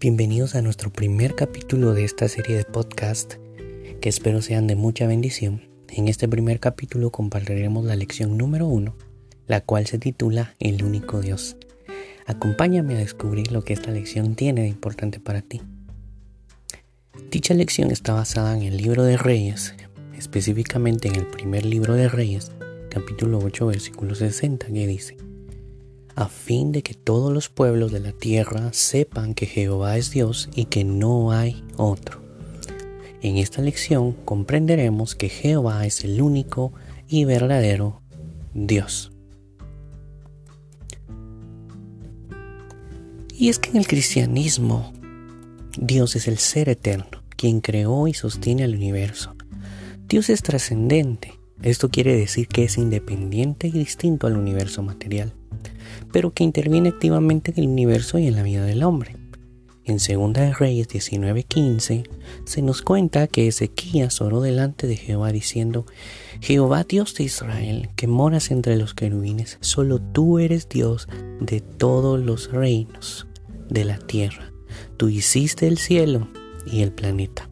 Bienvenidos a nuestro primer capítulo de esta serie de podcast que espero sean de mucha bendición. En este primer capítulo compartiremos la lección número uno, la cual se titula El único Dios. Acompáñame a descubrir lo que esta lección tiene de importante para ti. Dicha lección está basada en el libro de Reyes, específicamente en el primer libro de Reyes, capítulo 8, versículo 60, que dice, a fin de que todos los pueblos de la tierra sepan que Jehová es Dios y que no hay otro. En esta lección comprenderemos que Jehová es el único y verdadero Dios. Y es que en el cristianismo Dios es el ser eterno, quien creó y sostiene el universo. Dios es trascendente. Esto quiere decir que es independiente y distinto al universo material pero que interviene activamente en el universo y en la vida del hombre. En 2 de Reyes 19:15 se nos cuenta que Ezequías oró delante de Jehová diciendo, Jehová Dios de Israel, que moras entre los querubines, solo tú eres Dios de todos los reinos de la tierra. Tú hiciste el cielo y el planeta.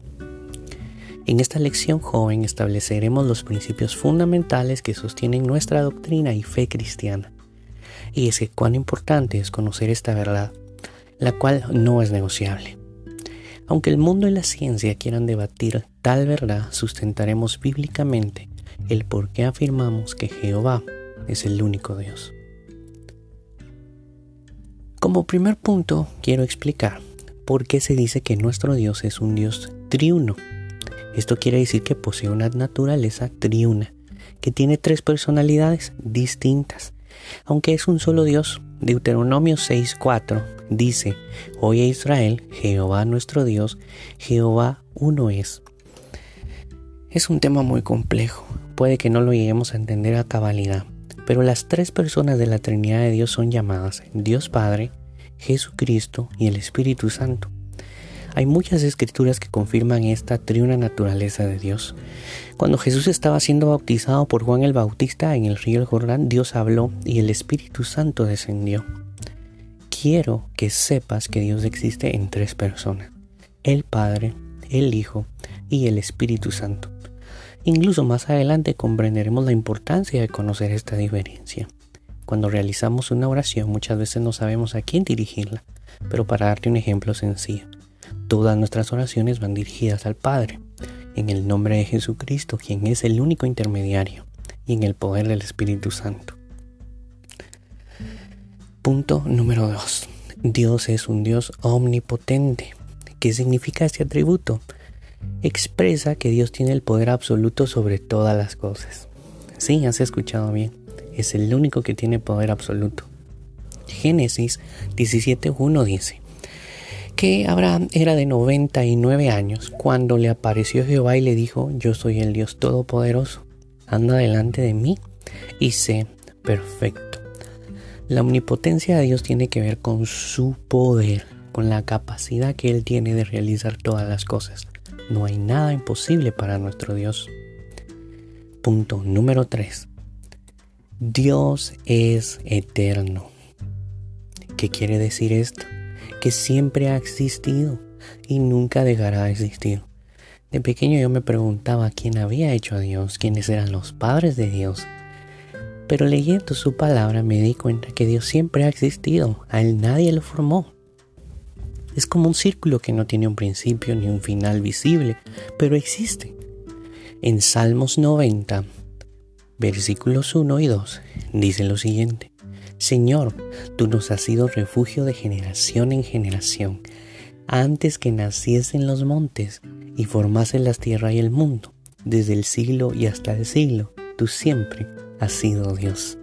En esta lección joven estableceremos los principios fundamentales que sostienen nuestra doctrina y fe cristiana y es que cuán importante es conocer esta verdad, la cual no es negociable. Aunque el mundo y la ciencia quieran debatir tal verdad, sustentaremos bíblicamente el por qué afirmamos que Jehová es el único Dios. Como primer punto, quiero explicar por qué se dice que nuestro Dios es un Dios triuno. Esto quiere decir que posee una naturaleza triuna, que tiene tres personalidades distintas, aunque es un solo Dios. Deuteronomio 6:4 dice, Oye Israel, Jehová nuestro Dios, Jehová uno es. Es un tema muy complejo, puede que no lo lleguemos a entender a cabalidad, pero las tres personas de la Trinidad de Dios son llamadas Dios Padre, Jesucristo y el Espíritu Santo. Hay muchas escrituras que confirman esta triuna naturaleza de Dios. Cuando Jesús estaba siendo bautizado por Juan el Bautista en el río Jordán, Dios habló y el Espíritu Santo descendió. Quiero que sepas que Dios existe en tres personas, el Padre, el Hijo y el Espíritu Santo. Incluso más adelante comprenderemos la importancia de conocer esta diferencia. Cuando realizamos una oración muchas veces no sabemos a quién dirigirla, pero para darte un ejemplo sencillo, Todas nuestras oraciones van dirigidas al Padre, en el nombre de Jesucristo, quien es el único intermediario, y en el poder del Espíritu Santo. Punto número 2. Dios es un Dios omnipotente. ¿Qué significa este atributo? Expresa que Dios tiene el poder absoluto sobre todas las cosas. Sí, has escuchado bien. Es el único que tiene poder absoluto. Génesis 17.1 dice, que Abraham era de 99 años cuando le apareció Jehová y le dijo, yo soy el Dios Todopoderoso, anda delante de mí y sé perfecto. La omnipotencia de Dios tiene que ver con su poder, con la capacidad que Él tiene de realizar todas las cosas. No hay nada imposible para nuestro Dios. Punto número 3. Dios es eterno. ¿Qué quiere decir esto? Que siempre ha existido y nunca dejará de existir. De pequeño yo me preguntaba quién había hecho a Dios, quiénes eran los padres de Dios. Pero leyendo su palabra me di cuenta que Dios siempre ha existido, a él nadie lo formó. Es como un círculo que no tiene un principio ni un final visible, pero existe. En Salmos 90, versículos 1 y 2, dice lo siguiente. Señor, tú nos has sido refugio de generación en generación, antes que naciesen los montes y formasen las tierras y el mundo, desde el siglo y hasta el siglo, tú siempre has sido Dios.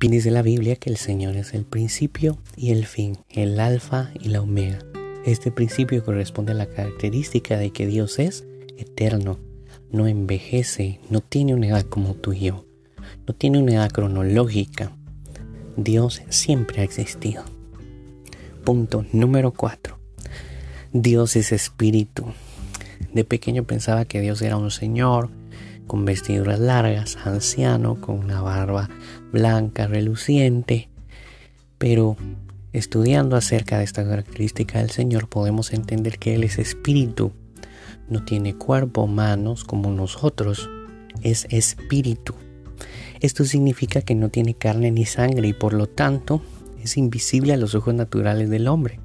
Dice la Biblia que el Señor es el principio y el fin, el alfa y la omega. Este principio corresponde a la característica de que Dios es eterno, no envejece, no tiene una edad como tú y yo no tiene una edad cronológica. Dios siempre ha existido. Punto número 4. Dios es espíritu. De pequeño pensaba que Dios era un señor con vestiduras largas, anciano, con una barba blanca, reluciente. Pero Estudiando acerca de esta característica del Señor podemos entender que Él es espíritu, no tiene cuerpo, manos como nosotros, es espíritu. Esto significa que no tiene carne ni sangre y por lo tanto es invisible a los ojos naturales del hombre.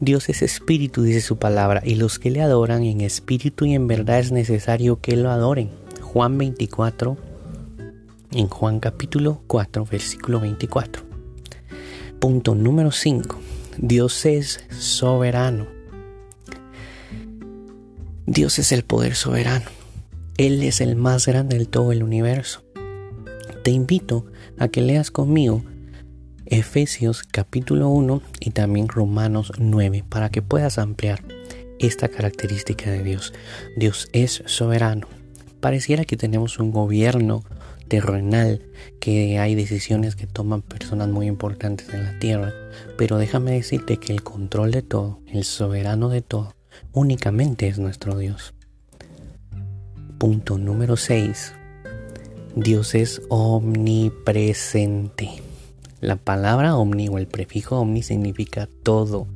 Dios es espíritu, dice su palabra, y los que le adoran en espíritu y en verdad es necesario que lo adoren. Juan 24, en Juan capítulo 4, versículo 24. Punto número 5. Dios es soberano. Dios es el poder soberano. Él es el más grande de todo el universo. Te invito a que leas conmigo Efesios capítulo 1 y también Romanos 9 para que puedas ampliar esta característica de Dios. Dios es soberano. Pareciera que tenemos un gobierno terrenal, que hay decisiones que toman personas muy importantes en la tierra, pero déjame decirte que el control de todo, el soberano de todo, únicamente es nuestro Dios. Punto número 6. Dios es omnipresente. La palabra omni o el prefijo omni significa todo.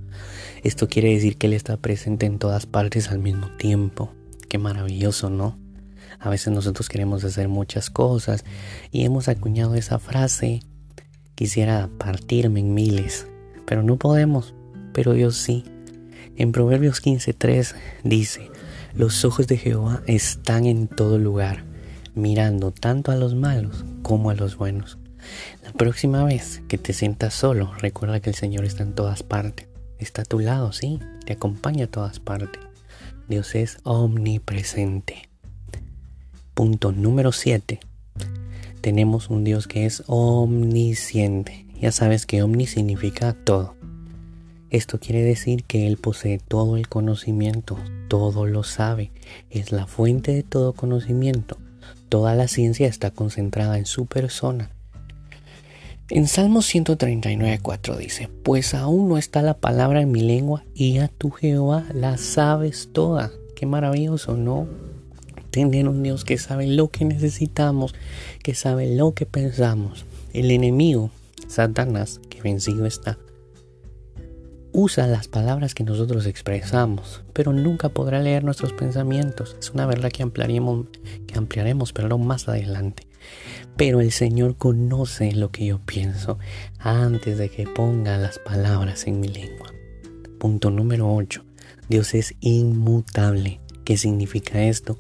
Esto quiere decir que Él está presente en todas partes al mismo tiempo. Qué maravilloso, ¿no? A veces nosotros queremos hacer muchas cosas y hemos acuñado esa frase. Quisiera partirme en miles, pero no podemos, pero Dios sí. En Proverbios 15.3 dice, los ojos de Jehová están en todo lugar, mirando tanto a los malos como a los buenos. La próxima vez que te sientas solo, recuerda que el Señor está en todas partes. Está a tu lado, sí, te acompaña a todas partes. Dios es omnipresente. Punto número 7. Tenemos un Dios que es omnisciente. Ya sabes que omni significa todo. Esto quiere decir que Él posee todo el conocimiento, todo lo sabe, es la fuente de todo conocimiento. Toda la ciencia está concentrada en su persona. En Salmo 139.4 dice, Pues aún no está la palabra en mi lengua y a tu Jehová la sabes toda. Qué maravilloso, ¿no? Tener un Dios que sabe lo que necesitamos, que sabe lo que pensamos. El enemigo, Satanás, que vencido está, usa las palabras que nosotros expresamos, pero nunca podrá leer nuestros pensamientos. Es una verdad que ampliaremos, que ampliaremos perdón, más adelante. Pero el Señor conoce lo que yo pienso antes de que ponga las palabras en mi lengua. Punto número 8. Dios es inmutable. ¿Qué significa esto?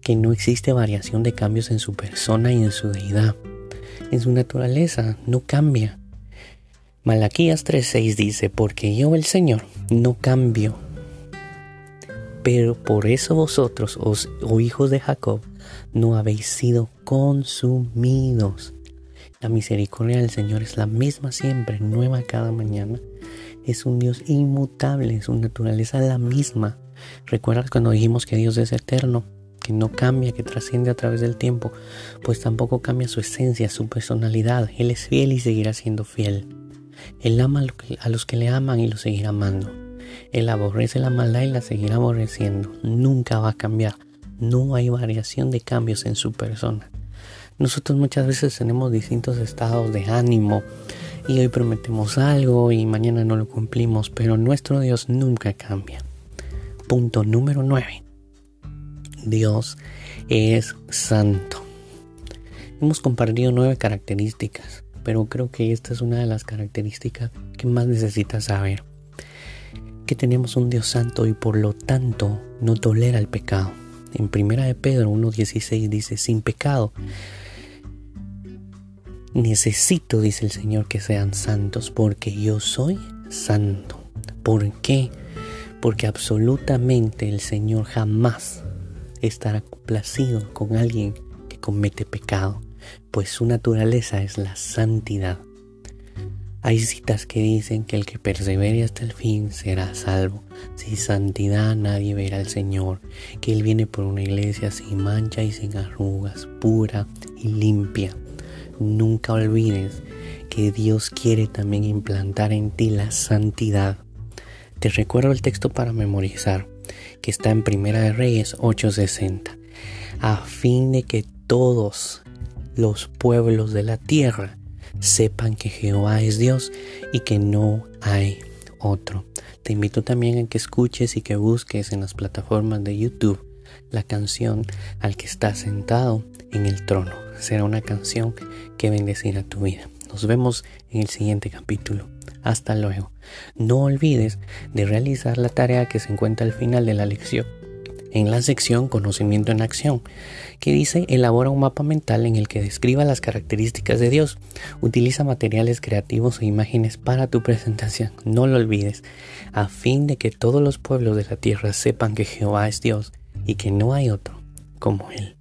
Que no existe variación de cambios en su persona y en su deidad. En su naturaleza no cambia. Malaquías 3:6 dice, porque yo el Señor no cambio. Pero por eso vosotros, os, oh hijos de Jacob, no habéis sido consumidos. La misericordia del Señor es la misma siempre, nueva cada mañana. Es un Dios inmutable, su naturaleza la misma. ¿Recuerdas cuando dijimos que Dios es eterno? que no cambia, que trasciende a través del tiempo, pues tampoco cambia su esencia, su personalidad. Él es fiel y seguirá siendo fiel. Él ama a los que le aman y lo seguirá amando. Él aborrece la maldad y la seguirá aborreciendo. Nunca va a cambiar. No hay variación de cambios en su persona. Nosotros muchas veces tenemos distintos estados de ánimo y hoy prometemos algo y mañana no lo cumplimos, pero nuestro Dios nunca cambia. Punto número 9. Dios es santo. Hemos compartido nueve características pero creo que esta es una de las características que más necesitas saber. Que tenemos un Dios santo y por lo tanto no tolera el pecado. En primera de Pedro 1.16 dice, sin pecado. Necesito, dice el Señor, que sean santos porque yo soy santo. ¿Por qué? Porque absolutamente el Señor jamás estará complacido con alguien que comete pecado pues su naturaleza es la santidad. Hay citas que dicen que el que persevere hasta el fin será salvo. Sin santidad nadie verá al Señor, que Él viene por una iglesia sin mancha y sin arrugas, pura y limpia. Nunca olvides que Dios quiere también implantar en ti la santidad. Te recuerdo el texto para memorizar, que está en Primera de Reyes 8:60, a fin de que todos los pueblos de la tierra sepan que Jehová es Dios y que no hay otro. Te invito también a que escuches y que busques en las plataformas de YouTube la canción al que está sentado en el trono. Será una canción que bendecirá tu vida. Nos vemos en el siguiente capítulo. Hasta luego. No olvides de realizar la tarea que se encuentra al final de la lección en la sección Conocimiento en Acción, que dice elabora un mapa mental en el que describa las características de Dios. Utiliza materiales creativos e imágenes para tu presentación, no lo olvides, a fin de que todos los pueblos de la tierra sepan que Jehová es Dios y que no hay otro como Él.